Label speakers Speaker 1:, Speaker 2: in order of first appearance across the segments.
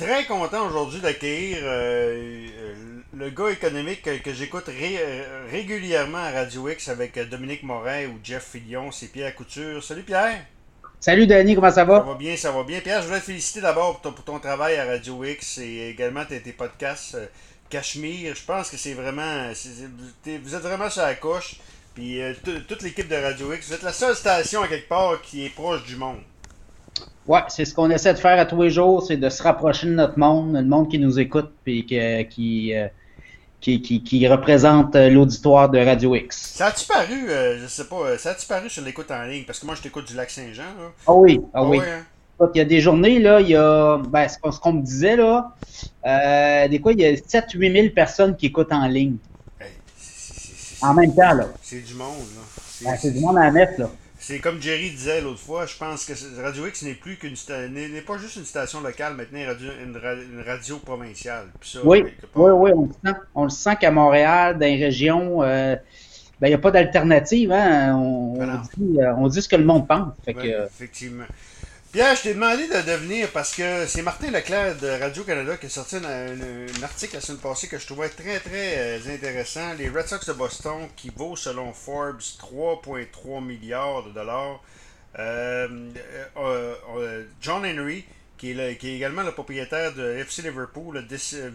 Speaker 1: très content aujourd'hui d'accueillir euh, le gars économique que, j'écoute régulièrement à Radio X avec Dominique Morin ou Jeff Fillion, c'est Pierre Couture. Salut Pierre!
Speaker 2: Salut Danny, comment ça va?
Speaker 1: Ça va bien, ça va bien. Pierre, je voulais te féliciter d'abord pour, ton travail à Radio X et également tes, tes podcasts euh, Cachemire. Je pense que c'est vraiment. vous êtes vraiment sur la couche. Puis euh, toute l'équipe de Radio X, vous êtes la seule station à quelque part qui est proche du monde.
Speaker 2: Ouais, c'est ce qu'on essaie de faire à tous les jours, c'est de se rapprocher de notre monde, le monde qui nous écoute puis qui, euh, qui, qui, représente euh, l'auditoire de Radio X.
Speaker 1: Ça a-tu paru, je sais pas, ça a-tu paru sur l'écoute en ligne? Parce que moi, je t'écoute du Lac-Saint-Jean.
Speaker 2: Ah oui, ah, ah oui. Hein? Il y a des journées, là, il y a, ben, ce qu'on me disait, là, des quoi, il y a 7-8 000 personnes qui écoutent en ligne. En même temps, là.
Speaker 1: C'est du monde,
Speaker 2: là. C'est du monde à la là.
Speaker 1: C'est comme Jerry disait l'autre fois, je pense que Radio X n'est plus qu'une n'est pas juste une station locale, maintenant radio, une, radio provinciale.
Speaker 2: oui, oui, oui, on le sent, on le sent qu'à Montréal, dans les régions, euh, ben, il n'y a pas d'alternative. Hein? On, ben dit, euh, on, dit, ce que le monde pense. Fait que,
Speaker 1: effectivement. Pierre, je t'ai demandé de devenir parce que c'est Martin Leclerc de Radio-Canada qui a sorti un, article la semaine passée que je trouvais très très euh, intéressant. Les Red Sox de Boston qui vaut selon Forbes 3,3 milliards de dollars. Euh, euh, John Henry, qui est, qui est, également le propriétaire de FC Liverpool,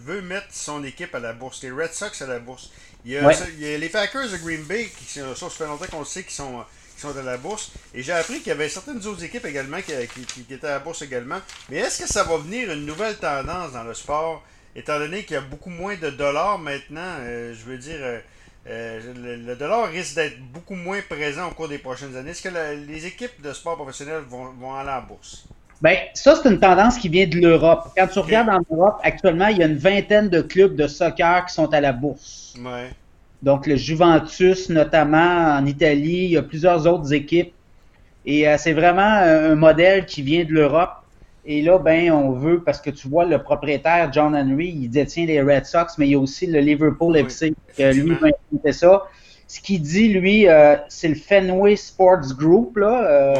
Speaker 1: veut mettre son équipe à la bourse, les Red Sox à la bourse. Il y a, les Packers de Green Bay, qui, ça, ça fait longtemps qu'on le sait, qui sont sont à la bourse. Et j'ai appris qu'il y avait certaines autres équipes également qui, étaient à la bourse également. Mais est-ce que ça va venir une nouvelle tendance dans le sport, étant donné qu'il y a beaucoup moins de dollars maintenant? Euh, je veux dire, euh, euh, le, dollar risque d'être beaucoup moins présent au cours des prochaines années. Est-ce que les équipes de sport professionnel vont, aller à la bourse?
Speaker 2: Bien, ça, c'est une tendance qui vient de l'Europe. Quand tu regardes en Europe, actuellement, il y a une vingtaine de clubs de soccer qui sont à la bourse.
Speaker 1: Ouais.
Speaker 2: Donc, le Juventus, notamment en Italie, il y a plusieurs autres équipes. Et euh, c'est vraiment un modèle qui vient de l'Europe. Et là, ben, on veut, parce que tu vois, le propriétaire, John Henry, il détient les Red Sox, mais il y a aussi le Liverpool FC, lui, ben, ça. Ce qu'il dit, lui, euh, c'est le Fenway Sports Group, là, euh,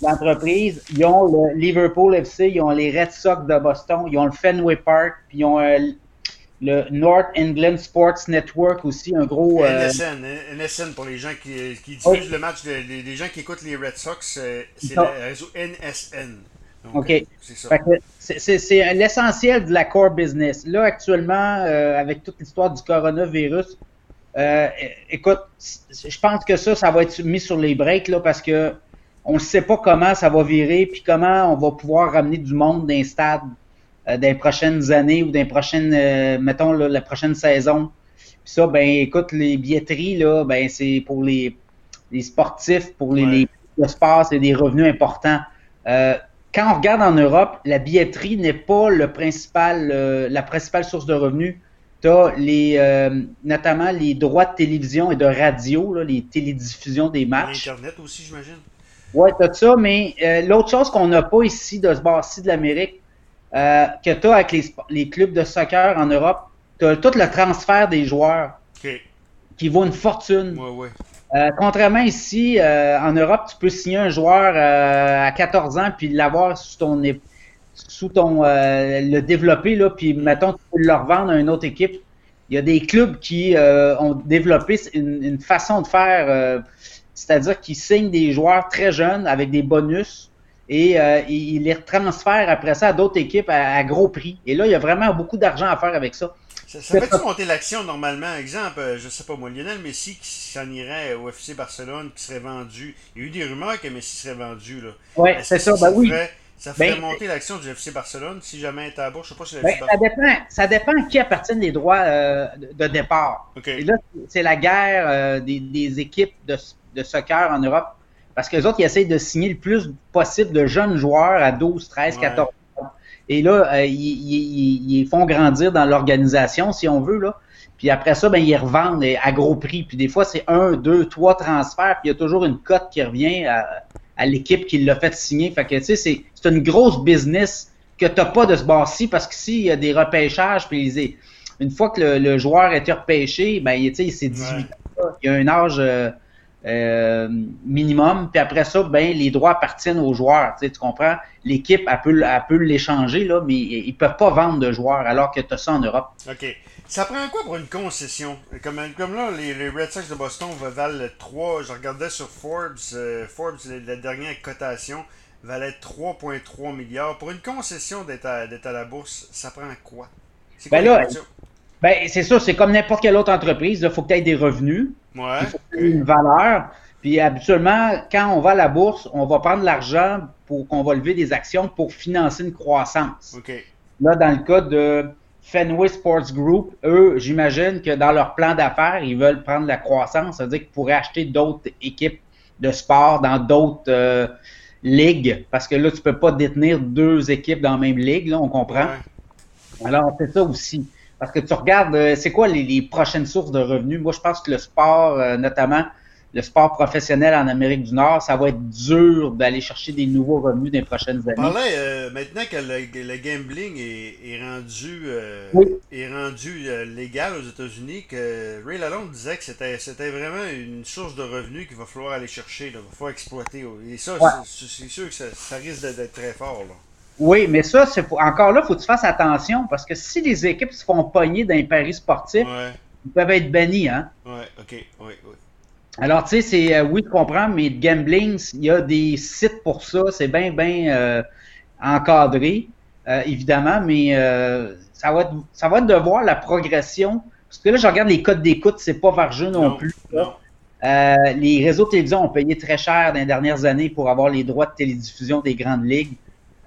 Speaker 2: l'entreprise. Ils ont le Liverpool FC, ils ont les Red Sox de Boston, ils ont le Fenway Park, puis ils ont le North England Sports Network aussi, un gros.
Speaker 1: NSN, euh, NSN pour les gens qui, qui diffusent le match, les, gens qui écoutent les Red Sox, euh, c'est le réseau NSN.
Speaker 2: OK. Euh, c'est l'essentiel de la core business. Là, actuellement, avec toute l'histoire du coronavirus, écoute, je pense que ça, ça va être mis sur les breaks là, parce que on ne sait pas comment ça va virer, puis comment on va pouvoir ramener du monde d'un stade euh, dans les prochaines années ou dans les prochaines, euh, mettons, la prochaine saison. Puis ça, ben écoute, les billetteries, là, ben c'est pour les, les sportifs, pour les, les le sport, c'est des revenus importants. Euh, quand on regarde en Europe, la billetterie n'est pas le principal, la principale source de revenus. Tu as les, notamment les droits de télévision et de radio, là, les télédiffusions des matchs.
Speaker 1: Internet aussi, j'imagine.
Speaker 2: Oui, tu as ça, mais l'autre chose qu'on n'a pas ici de ce bord-ci de l'Amérique, euh, que tu as avec les, clubs de soccer en Europe, tu as tout le transfert des joueurs qui vaut une fortune. Euh, contrairement ici, euh, en Europe, tu peux signer un joueur à 14 ans puis l'avoir sous ton sous ton le développer là, puis mettons tu peux le revendre à une autre équipe. Il y a des clubs qui ont développé une façon de faire, c'est-à-dire qu'ils signent des joueurs très jeunes avec des bonus et euh, il les transfère après ça à d'autres équipes à, gros prix. Et là, il y a vraiment beaucoup d'argent à faire avec ça.
Speaker 1: Ça, fait monter l'action normalement? Exemple, euh, je sais pas moi, Lionel Messi qui s'en irait au FC Barcelone, qui serait vendu. Il y a eu des rumeurs que Messi serait vendu. là.
Speaker 2: Oui, c'est ça, ben oui.
Speaker 1: ça ferait ben, monter l'action du FC Barcelone si jamais était à bourse? Je sais pas si
Speaker 2: ben, ça, dépend, ça dépend qui appartient des droits euh, de, départ. Et là, c'est la guerre des, équipes de, de soccer en Europe parce que les autres, ils essayent de signer le plus possible de jeunes joueurs à 12, 13, 14 ans. Et là, euh, ils, ils, font grandir dans l'organisation, si on veut. Là. Puis après ça, ben, ils revendent à gros prix. Puis des fois, c'est un, deux, trois transferts. Puis il y a toujours une cote qui revient à, l'équipe qui l'a fait signer. Fait que, tu sais, c'est, c'est une grosse business que tu n'as pas de ce bord-ci parce que s'il y a des repêchages, puis une fois que le, joueur est repêché, ben, tu sais, c'est 18 ans. Il y a un âge... Euh, euh, minimum. Puis après ça, ben, les droits appartiennent aux joueurs. Tu, sais, tu comprends? L'équipe, elle peut, elle peut l'échanger, là, mais ils ne peuvent pas vendre de joueurs alors que tu as ça en Europe.
Speaker 1: OK. Ça prend quoi pour une concession? Comme, comme là, les, Red Sox de Boston valent 3. Je regardais sur Forbes, euh, Forbes, la, dernière cotation, valait 3,3 milliards. Pour une concession d'être à, à, la bourse, ça prend quoi?
Speaker 2: C'est ben là, ben, c'est ça, c'est comme n'importe quelle autre entreprise. Il faut que tu aies des revenus.
Speaker 1: Ouais.
Speaker 2: Il faut une valeur. Puis habituellement, quand on va à la bourse, on va prendre l'argent pour qu'on va lever des actions pour financer une croissance.
Speaker 1: OK.
Speaker 2: Là, dans le cas de Fenway Sports Group, eux, j'imagine que dans leur plan d'affaires, ils veulent prendre la croissance. C'est-à-dire qu'ils pourraient acheter d'autres équipes de sport dans d'autres euh, ligues. Parce que là, tu ne peux pas détenir deux équipes dans la même ligue, là, on comprend. Alors, c'est ça aussi. Parce que tu regardes, euh, c'est quoi les, prochaines sources de revenus? Moi, je pense que le sport, euh, notamment le sport professionnel en Amérique du Nord, ça va être dur d'aller chercher des nouveaux revenus dans les prochaines années.
Speaker 1: Parlait, euh, maintenant que le, gambling est, rendu, est rendu légal aux États-Unis, que Ray Lalonde disait que c'était, c'était vraiment une source de revenus qu'il va falloir aller chercher, il va falloir exploiter. Et ça, c'est, sûr que ça, ça risque d'être très fort. Là.
Speaker 2: Oui, mais ça, c'est encore là, il faut que tu fasses attention parce que si les équipes se font pogner dans les paris sportifs, ils peuvent être bannis, hein?
Speaker 1: Oui, OK, oui, oui.
Speaker 2: Alors, tu sais, c'est, euh, oui, je comprends, mais gambling, il y a des sites pour ça, c'est bien, bien euh, encadré, euh, évidemment, mais ça, va être, ça va être de voir la progression. Parce que là, je regarde les codes d'écoute, c'est pas vargeux non, non plus. les réseaux de télévision ont payé très cher dans les dernières années pour avoir les droits de télédiffusion des grandes ligues.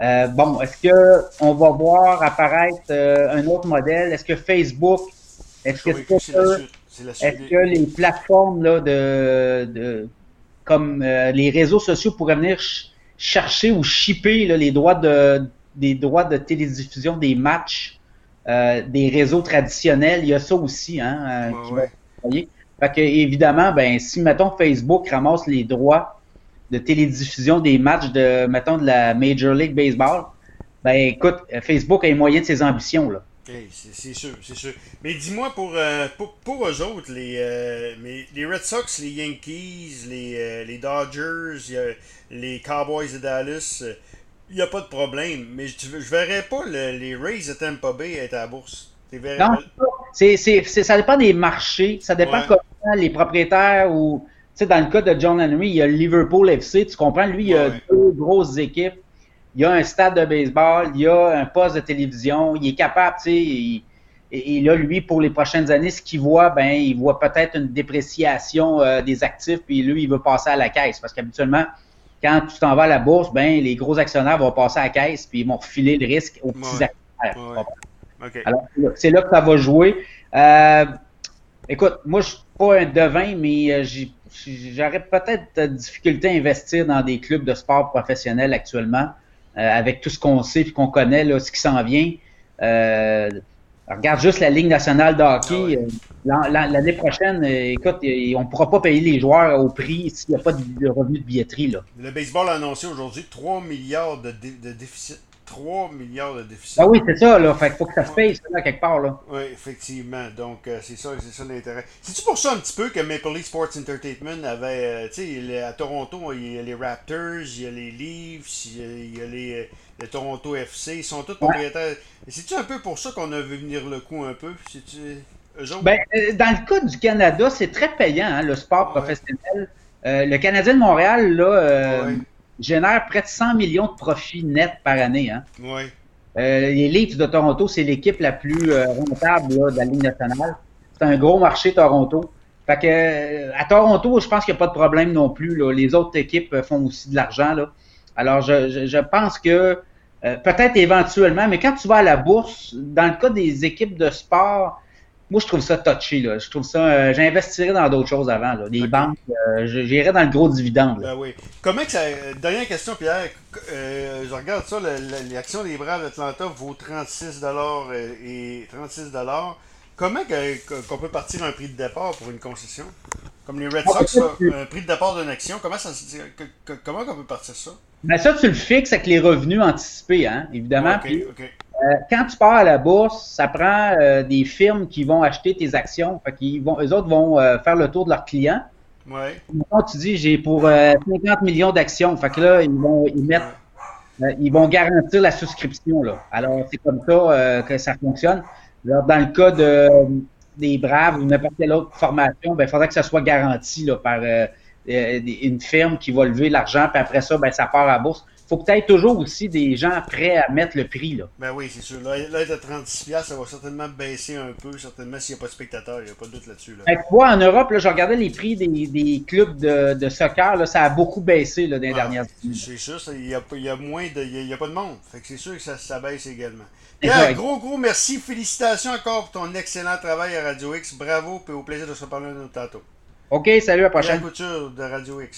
Speaker 2: Euh, bon, est-ce que on va voir apparaître euh, un autre modèle? Est-ce que Facebook, est-ce que, est-ce que les plateformes là, de, de comme euh, les réseaux sociaux pourraient venir chercher ou shipper là, les droits de des droits de télédiffusion des matchs des réseaux traditionnels? Il y a ça aussi, hein, qui Fait que, évidemment, ben, si mettons Facebook ramasse les droits de télédiffusion des matchs de, mettons, de la Major League Baseball, ben écoute, Facebook a les moyens de ses ambitions, là.
Speaker 1: c'est sûr, c'est sûr. Mais dis-moi, pour, euh, pour, pour, eux autres, les, euh, les Red Sox, les Yankees, les, euh, les Dodgers, les Cowboys de Dallas, il n'y a pas de problème. Mais je ne verrais pas les Rays de Tampa Bay être à la bourse.
Speaker 2: Non, c'est, ça dépend des marchés, ça dépend comment les propriétaires ou sais, dans le cas de John Henry, il y a Liverpool FC, tu comprends? Lui, il y a deux grosses équipes. Il y a un stade de baseball, il y a un poste de télévision, il est capable, tu sais, et, là, lui, pour les prochaines années, ce qu'il voit, ben, il voit peut-être une dépréciation euh, des actifs, puis lui, il veut passer à la caisse. Parce qu'habituellement, quand tu t'en vas à la bourse, ben, les gros actionnaires vont passer à la caisse, puis ils vont refiler le risque aux petits actionnaires. Alors, c'est là que ça va jouer. Euh, écoute, moi, je suis pas un devin, mais euh, j'ai j'aurais peut-être de difficulté à investir dans des clubs de sport professionnels actuellement, euh, avec tout ce qu'on sait et qu'on connaît, là, ce qui s'en vient. Euh, regarde juste la Ligue nationale de hockey. Ah euh, l'année prochaine, écoute, on ne pourra pas payer les joueurs au prix s'il n'y a pas de, revenu de billetterie. Là.
Speaker 1: Le baseball a annoncé aujourd'hui 3 milliards de, de déficit 3 milliards de déficit.
Speaker 2: Ah oui, c'est ça, là. Fait qu'il faut que ça se paye, ça, là, quelque part, là.
Speaker 1: Oui, effectivement. Donc, euh, c'est ça, c'est ça l'intérêt. C'est-tu pour ça un petit peu que Maple Leaf Sports Entertainment avait, euh, tu sais, à Toronto, il y a les Raptors, il y a les Leafs, il y a, les, euh, Toronto FC, ils sont tous propriétaires. C'est-tu un peu pour ça qu'on a vu venir le coup un peu? C'est-tu...
Speaker 2: Ben, dans le cas du Canada, c'est très payant, hein, le sport professionnel. le Canadien de Montréal, là, génère près de 100 millions de profits nets par année. Hein.
Speaker 1: Oui.
Speaker 2: Euh, les Leafs de Toronto, c'est l'équipe la plus euh, rentable de la Ligue nationale. C'est un gros marché, Toronto. Fait que, euh, à Toronto, je pense qu'il n'y a pas de problème non plus. Les autres équipes font aussi de l'argent. Alors, je, je, pense que peut-être éventuellement, mais quand tu vas à la bourse, dans le cas des équipes de sport, moi, je trouve ça touchy. Là. Je trouve ça. Euh, j'investirais dans d'autres choses avant. Là. Des banques, euh, j'irais dans le gros dividende.
Speaker 1: Ben oui. Comment que ça. Dernière question, Pierre. Euh, je regarde ça. L'action des Braves d'Atlanta vaut 36 et 36 Comment qu'on peut partir un prix de départ pour une concession? Comme les Red ah, Sox, un prix de départ d'une action, comment, ça, comment on peut partir ça?
Speaker 2: Ben ça, tu le fixes avec les revenus anticipés, hein, évidemment.
Speaker 1: OK,
Speaker 2: euh, quand tu pars à la bourse, ça prend euh, des firmes qui vont acheter tes actions. Fait qu'ils vont, eux autres vont euh, faire le tour de leurs clients.
Speaker 1: Ouais.
Speaker 2: tu dis, j'ai pour 50 millions d'actions. Fait que là, ils vont ils mettent, ils vont garantir la souscription. Là. Alors, c'est comme ça que ça fonctionne. Alors, dans le cas de, des Braves ou n'importe quelle autre formation, ben, il faudrait que ça soit garanti là, par une firme qui va lever l'argent, puis après ça, ben, ça part à la bourse faut peut-être toujours aussi des gens prêts à mettre le prix. Là.
Speaker 1: Ben oui, c'est sûr. Là, être à 36$, ça va certainement baisser un peu, certainement s'il n'y a pas de spectateurs, il n'y a pas de doute là-dessus. Là.
Speaker 2: Ben, en Europe, là, je regardais les prix des, des clubs de, de, soccer, là, ça a beaucoup baissé là, dans les ah, dernières
Speaker 1: années. C'est sûr, il y a, y a, moins de. Il y a, pas de monde. Fait que c'est sûr que ça, ça baisse également. Bien, gros, gros merci. Félicitations encore pour ton excellent travail à Radio X. Bravo, et au plaisir de se reparler de nous tantôt.
Speaker 2: OK, salut, à la prochaine.
Speaker 1: couture de Radio X.